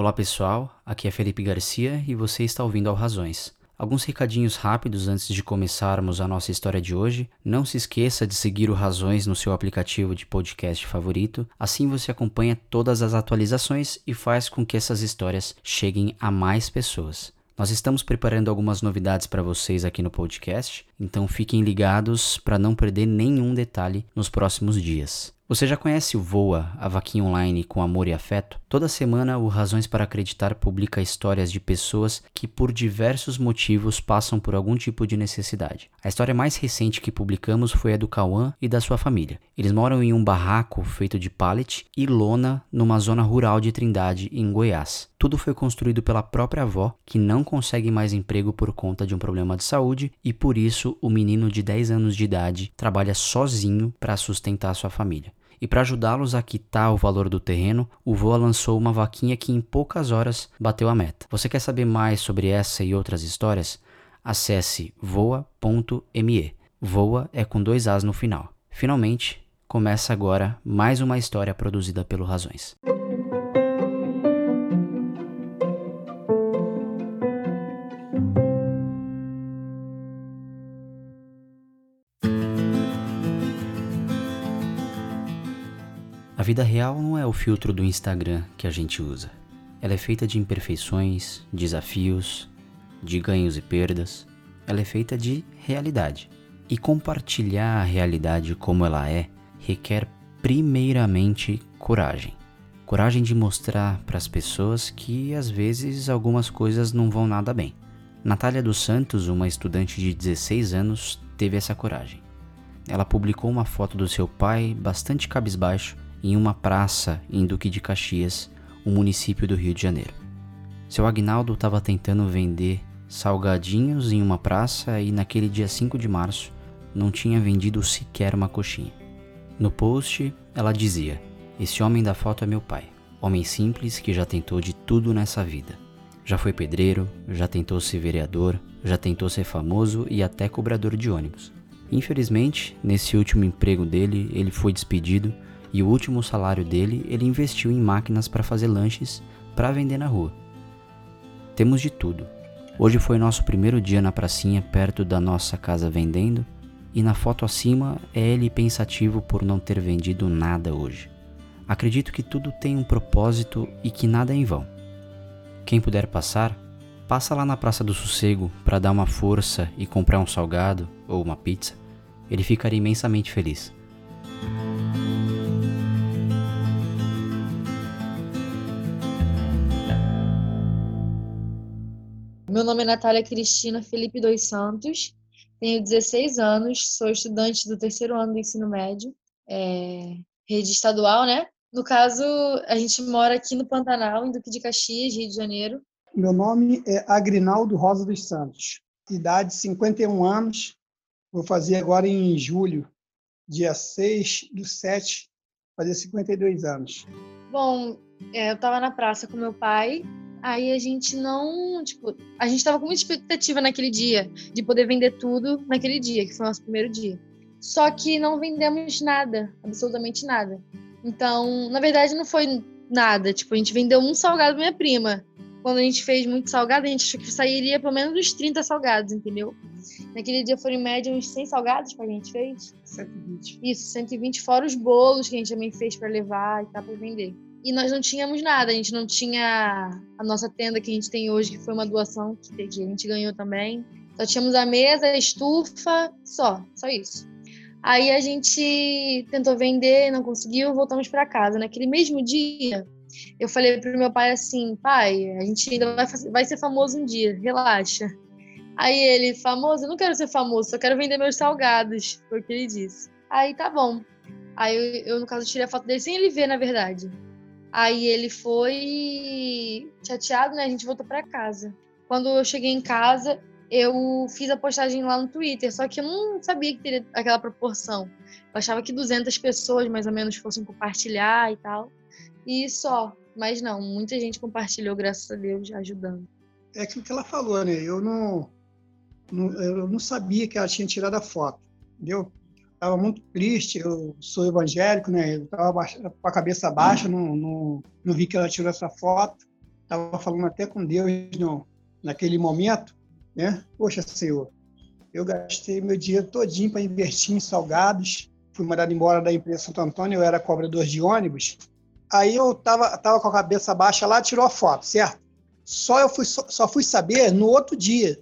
Olá pessoal, aqui é Felipe Garcia e você está ouvindo ao Razões. Alguns recadinhos rápidos antes de começarmos a nossa história de hoje. Não se esqueça de seguir o Razões no seu aplicativo de podcast favorito, assim você acompanha todas as atualizações e faz com que essas histórias cheguem a mais pessoas. Nós estamos preparando algumas novidades para vocês aqui no podcast, então fiquem ligados para não perder nenhum detalhe nos próximos dias. Você já conhece o Voa, a vaquinha online com amor e afeto? Toda semana o Razões para Acreditar publica histórias de pessoas que por diversos motivos passam por algum tipo de necessidade. A história mais recente que publicamos foi a do Cauã e da sua família. Eles moram em um barraco feito de pallet e lona numa zona rural de Trindade, em Goiás. Tudo foi construído pela própria avó, que não consegue mais emprego por conta de um problema de saúde, e por isso o menino de 10 anos de idade trabalha sozinho para sustentar sua família. E para ajudá-los a quitar o valor do terreno, o Voa lançou uma vaquinha que em poucas horas bateu a meta. Você quer saber mais sobre essa e outras histórias? Acesse voa.me. Voa é com dois As no final. Finalmente, começa agora mais uma história produzida pelo Razões. Vida real não é o filtro do Instagram que a gente usa. Ela é feita de imperfeições, desafios, de ganhos e perdas. Ela é feita de realidade. E compartilhar a realidade como ela é requer primeiramente coragem. Coragem de mostrar para as pessoas que às vezes algumas coisas não vão nada bem. Natália dos Santos, uma estudante de 16 anos, teve essa coragem. Ela publicou uma foto do seu pai bastante cabisbaixo em uma praça em Duque de Caxias, o município do Rio de Janeiro. Seu Agnaldo estava tentando vender salgadinhos em uma praça e naquele dia 5 de março não tinha vendido sequer uma coxinha. No post, ela dizia: Esse homem da foto é meu pai, homem simples que já tentou de tudo nessa vida. Já foi pedreiro, já tentou ser vereador, já tentou ser famoso e até cobrador de ônibus. Infelizmente, nesse último emprego dele, ele foi despedido e o último salário dele ele investiu em máquinas para fazer lanches para vender na rua. Temos de tudo. Hoje foi nosso primeiro dia na pracinha perto da nossa casa vendendo e na foto acima é ele pensativo por não ter vendido nada hoje. Acredito que tudo tem um propósito e que nada é em vão. Quem puder passar, passa lá na Praça do Sossego para dar uma força e comprar um salgado ou uma pizza. Ele ficaria imensamente feliz. Meu nome é Natália Cristina Felipe dos Santos, tenho 16 anos, sou estudante do terceiro ano do ensino médio, é, rede estadual, né? No caso, a gente mora aqui no Pantanal, em Duque de Caxias, Rio de Janeiro. Meu nome é Agrinaldo Rosa dos Santos, idade 51 anos, vou fazer agora em julho, dia 6 do 7, fazer 52 anos. Bom, é, eu estava na praça com meu pai, Aí a gente não, tipo, a gente tava com muita expectativa naquele dia de poder vender tudo naquele dia, que foi o nosso primeiro dia. Só que não vendemos nada, absolutamente nada. Então, na verdade, não foi nada. Tipo, a gente vendeu um salgado pra minha prima. Quando a gente fez muito salgado, a gente achou que sairia pelo menos uns 30 salgados, entendeu? Naquele dia foram em média uns 100 salgados que a gente fez. 120. Isso, 120 fora os bolos que a gente também fez para levar e tal, para vender e nós não tínhamos nada, a gente não tinha a nossa tenda que a gente tem hoje, que foi uma doação que a gente ganhou também. Só tínhamos a mesa, a estufa, só, só isso. Aí a gente tentou vender, não conseguiu, voltamos para casa. Naquele mesmo dia, eu falei pro meu pai assim: pai, a gente ainda vai, vai ser famoso um dia, relaxa. Aí ele, famoso? Eu não quero ser famoso, só quero vender meus salgados, foi o que ele disse. Aí tá bom. Aí eu, eu no caso, tirei a foto dele sem ele ver, na verdade. Aí ele foi chateado, né? A gente voltou para casa. Quando eu cheguei em casa, eu fiz a postagem lá no Twitter, só que eu não sabia que teria aquela proporção. Eu achava que 200 pessoas mais ou menos fossem compartilhar e tal. E só. Mas não, muita gente compartilhou, graças a Deus, ajudando. É aquilo que ela falou, né? Eu não, não eu não sabia que ela tinha tirado a foto, entendeu? Estava muito triste. Eu sou evangélico, né? Eu estava com a cabeça baixa, não, não, não vi que ela tirou essa foto. estava falando até com Deus no, naquele momento, né? Poxa, Senhor, eu gastei meu dinheiro todinho para investir em salgados, fui mandado embora da empresa Santo Antônio, eu era cobrador de ônibus. Aí eu tava, tava com a cabeça baixa lá, tirou a foto, certo? Só eu fui, só, só fui saber no outro dia.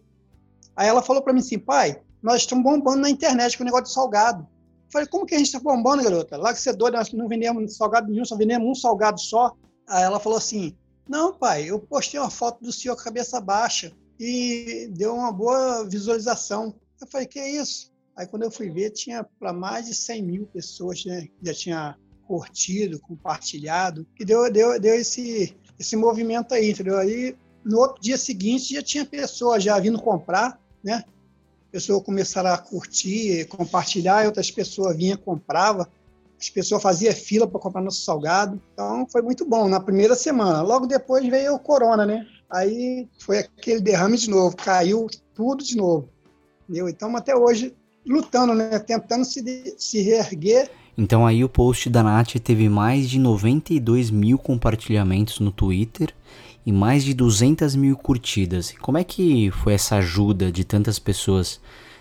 Aí ela falou para mim assim, pai, nós estamos bombando na internet com o negócio de salgado. Eu falei, como que a gente está bombando, garota? Lá que você é doido, nós não vendemos salgado nenhum, só vendemos um salgado só. Aí ela falou assim, não, pai, eu postei uma foto do senhor cabeça baixa e deu uma boa visualização. Eu falei, que é isso? Aí quando eu fui ver, tinha para mais de 100 mil pessoas, né? Já tinha curtido, compartilhado, e deu, deu, deu esse, esse movimento aí, entendeu? Aí no outro dia seguinte já tinha pessoas já vindo comprar, né? Pessoas começaram a curtir, compartilhar, e outras pessoas vinham comprava. As pessoas faziam fila para comprar nosso salgado. Então foi muito bom na primeira semana. Logo depois veio o corona, né? Aí foi aquele derrame de novo, caiu tudo de novo. Entendeu? Então até hoje lutando, né? Tentando se, se reerguer. Então aí o post da Nath teve mais de 92 mil compartilhamentos no Twitter e mais de 200 mil curtidas. Como é que foi essa ajuda de tantas pessoas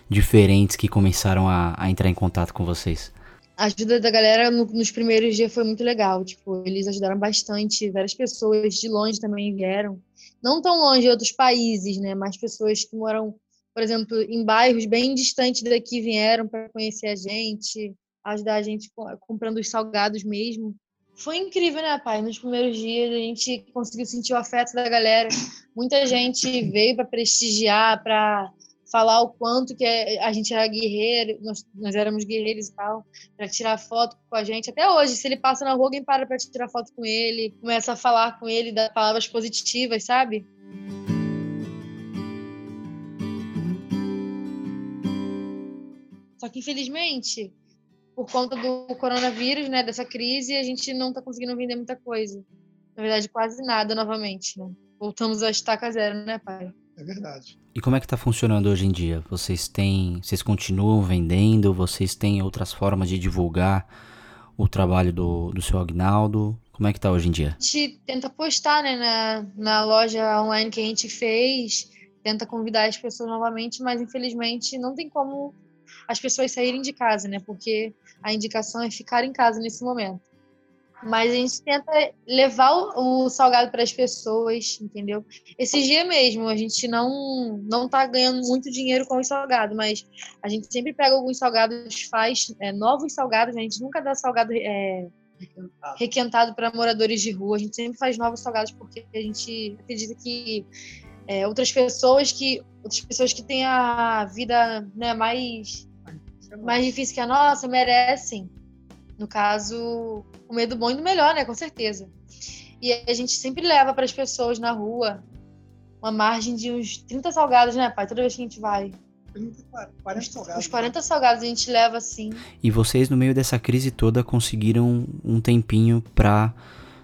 diferentes que começaram a, a entrar em contato com vocês? A ajuda da galera no, nos primeiros dias foi muito legal. Tipo, eles ajudaram bastante. Várias pessoas de longe também vieram. Não tão longe outros países, né? Mas pessoas que moram por exemplo, em bairros bem distantes daqui vieram para conhecer a gente, ajudar a gente comprando os salgados mesmo. Foi incrível, né, pai? Nos primeiros dias a gente conseguiu sentir o afeto da galera. Muita gente veio para prestigiar, para falar o quanto que a gente era guerreiro, nós, nós éramos guerreiros e tal, para tirar foto com a gente. Até hoje, se ele passa na rua, alguém para para tirar foto com ele, começa a falar com ele, dar palavras positivas, sabe? Só que, infelizmente, por conta do coronavírus, né, dessa crise, a gente não está conseguindo vender muita coisa. Na verdade, quase nada novamente, né? Voltamos à estaca zero, né, pai? É verdade. E como é que está funcionando hoje em dia? Vocês têm, vocês continuam vendendo? Vocês têm outras formas de divulgar o trabalho do, do seu Agnaldo? Como é que está hoje em dia? A gente tenta postar, né, na, na loja online que a gente fez, tenta convidar as pessoas novamente, mas infelizmente não tem como as pessoas saírem de casa, né? Porque a indicação é ficar em casa nesse momento. Mas a gente tenta levar o, salgado para as pessoas, entendeu? Esse dia mesmo, a gente não não tá ganhando muito dinheiro com o salgado, mas a gente sempre pega alguns salgados, faz é, novos salgados, né? a gente nunca dá salgado é, requentado para moradores de rua, a gente sempre faz novos salgados porque a gente acredita que é, outras pessoas que outras pessoas que têm a vida né, mais mais difícil que a nossa merecem. No caso, o medo bom e do melhor, né? Com certeza. E a gente sempre leva para as pessoas na rua uma margem de uns 30 salgados, né, pai? Toda vez que a gente vai. 30, 40 salgados. Os 40 salgados a gente leva assim. E vocês, no meio dessa crise toda, conseguiram um tempinho para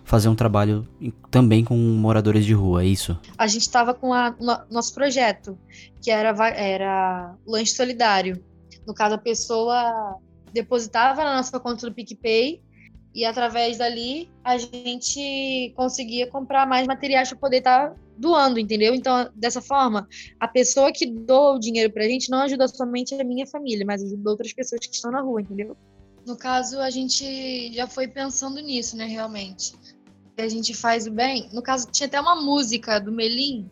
fazer um trabalho também com moradores de rua, é isso? A gente estava com o nosso projeto, que era, era lanche solidário. No caso, a pessoa depositava na nossa conta do PicPay e através dali a gente conseguia comprar mais materiais para poder estar tá doando, entendeu? Então, dessa forma, a pessoa que doa o dinheiro para a gente não ajuda somente a minha família, mas ajuda outras pessoas que estão na rua, entendeu? No caso, a gente já foi pensando nisso, né, realmente. A gente faz o bem. No caso, tinha até uma música do Melim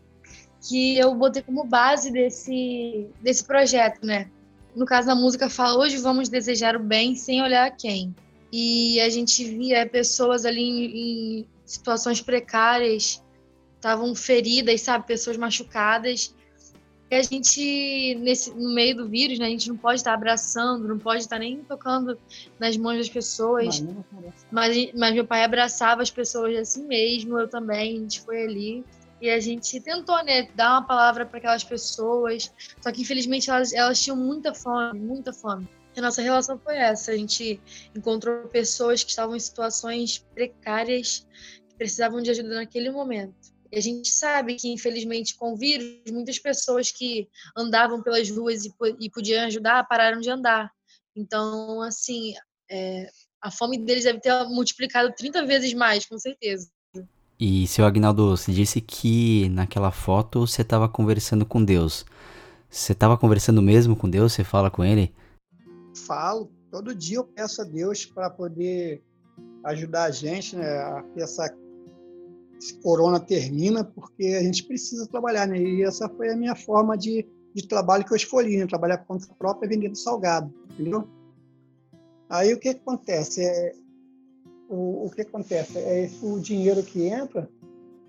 que eu botei como base desse, desse projeto, né? No caso, a música fala: hoje vamos desejar o bem sem olhar a quem. E a gente via pessoas ali em, em situações precárias, estavam feridas, sabe? Pessoas machucadas. E a gente, nesse, no meio do vírus, né, a gente não pode estar abraçando, não pode estar nem tocando nas mãos das pessoas. Mas, mas meu pai abraçava as pessoas assim mesmo, eu também, a gente foi ali. E a gente tentou, né, dar uma palavra para aquelas pessoas. Só que, infelizmente, elas, elas tinham muita fome, muita fome. E a nossa relação foi essa. A gente encontrou pessoas que estavam em situações precárias, que precisavam de ajuda naquele momento. E a gente sabe que, infelizmente, com o vírus, muitas pessoas que andavam pelas ruas e, e podiam ajudar pararam de andar. Então, assim, é, a fome deles deve ter multiplicado 30 vezes mais, com certeza. E seu Agnaldo, você disse que naquela foto você estava conversando com Deus. Você estava conversando mesmo com Deus? Você fala com Ele? Falo. Todo dia eu peço a Deus para poder ajudar a gente, né? A que essa esse corona termina, porque a gente precisa trabalhar, né? E essa foi a minha forma de, de trabalho que eu escolhi, né? Trabalhar por conta própria vendendo salgado, entendeu? Aí o que, acontece? É, o, o que acontece? É o dinheiro que entra,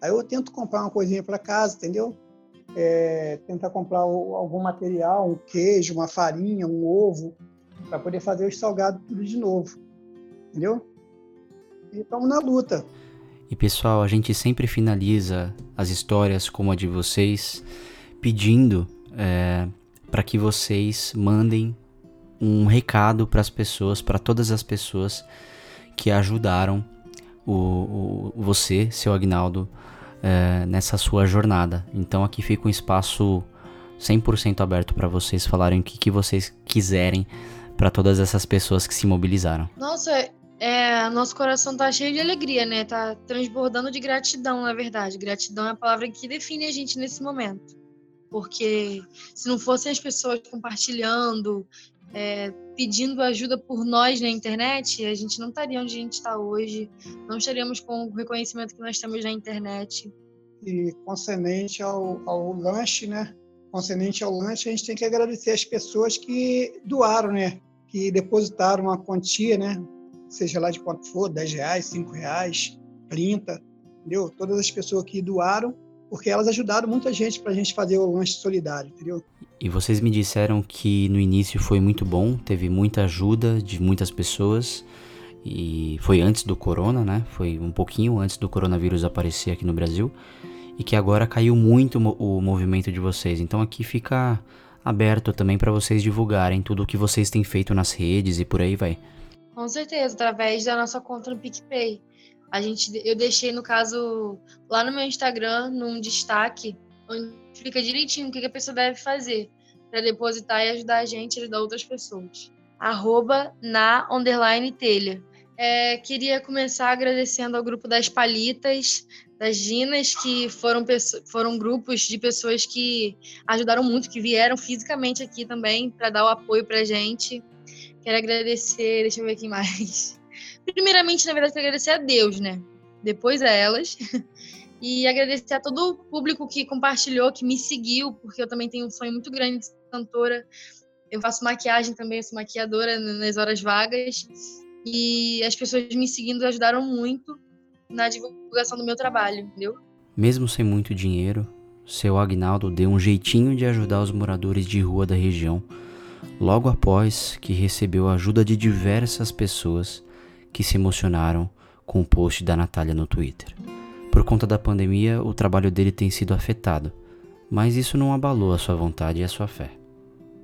aí eu tento comprar uma coisinha para casa, entendeu? É, tentar comprar o, algum material, um queijo, uma farinha, um ovo, para poder fazer os salgados tudo de novo, entendeu? E estamos na luta. E pessoal, a gente sempre finaliza as histórias como a de vocês pedindo é, para que vocês mandem um recado para as pessoas, para todas as pessoas que ajudaram o, o você, seu Agnaldo, é, nessa sua jornada. Então aqui fica um espaço 100% aberto para vocês falarem o que, que vocês quiserem para todas essas pessoas que se mobilizaram. Nossa, é, nosso coração tá cheio de alegria, né? Tá transbordando de gratidão, na verdade. Gratidão é a palavra que define a gente nesse momento. Porque se não fossem as pessoas compartilhando, é, pedindo ajuda por nós na internet, a gente não estaria onde a gente está hoje, não estaríamos com o reconhecimento que nós temos na internet. E concernente ao, ao lanche, né? Concernente ao lanche, a gente tem que agradecer as pessoas que doaram, né? Que depositaram uma quantia, né? Seja lá de quanto for, 10 reais, 5 reais, 30, entendeu? Todas as pessoas que doaram, porque elas ajudaram muita gente para a gente fazer o lanche solidário, entendeu? E vocês me disseram que no início foi muito bom, teve muita ajuda de muitas pessoas. E foi antes do corona, né? Foi um pouquinho antes do coronavírus aparecer aqui no Brasil. E que agora caiu muito o movimento de vocês. Então aqui fica aberto também para vocês divulgarem tudo o que vocês têm feito nas redes e por aí vai. Com certeza, através da nossa conta no PicPay. A gente, eu deixei, no caso, lá no meu Instagram, num destaque, onde explica direitinho o que a pessoa deve fazer para depositar e ajudar a gente a ajudar outras pessoas. Arroba na underline telha. É, queria começar agradecendo ao grupo das Palitas, das Ginas, que foram, foram grupos de pessoas que ajudaram muito, que vieram fisicamente aqui também para dar o apoio para gente. Quero agradecer, deixa eu ver aqui mais. Primeiramente, na verdade, agradecer a Deus, né? Depois a elas. E agradecer a todo o público que compartilhou, que me seguiu, porque eu também tenho um sonho muito grande de ser cantora. Eu faço maquiagem também, sou maquiadora nas horas vagas. E as pessoas me seguindo ajudaram muito na divulgação do meu trabalho, entendeu? Mesmo sem muito dinheiro, seu Agnaldo deu um jeitinho de ajudar os moradores de rua da região, logo após que recebeu a ajuda de diversas pessoas que se emocionaram com o post da Natália no Twitter. Por conta da pandemia, o trabalho dele tem sido afetado, mas isso não abalou a sua vontade e a sua fé.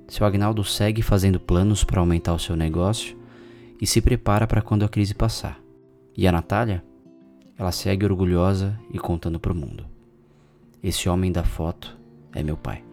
Seu Agnaldo segue fazendo planos para aumentar o seu negócio e se prepara para quando a crise passar. E a Natália? Ela segue orgulhosa e contando para o mundo. Esse homem da foto é meu pai.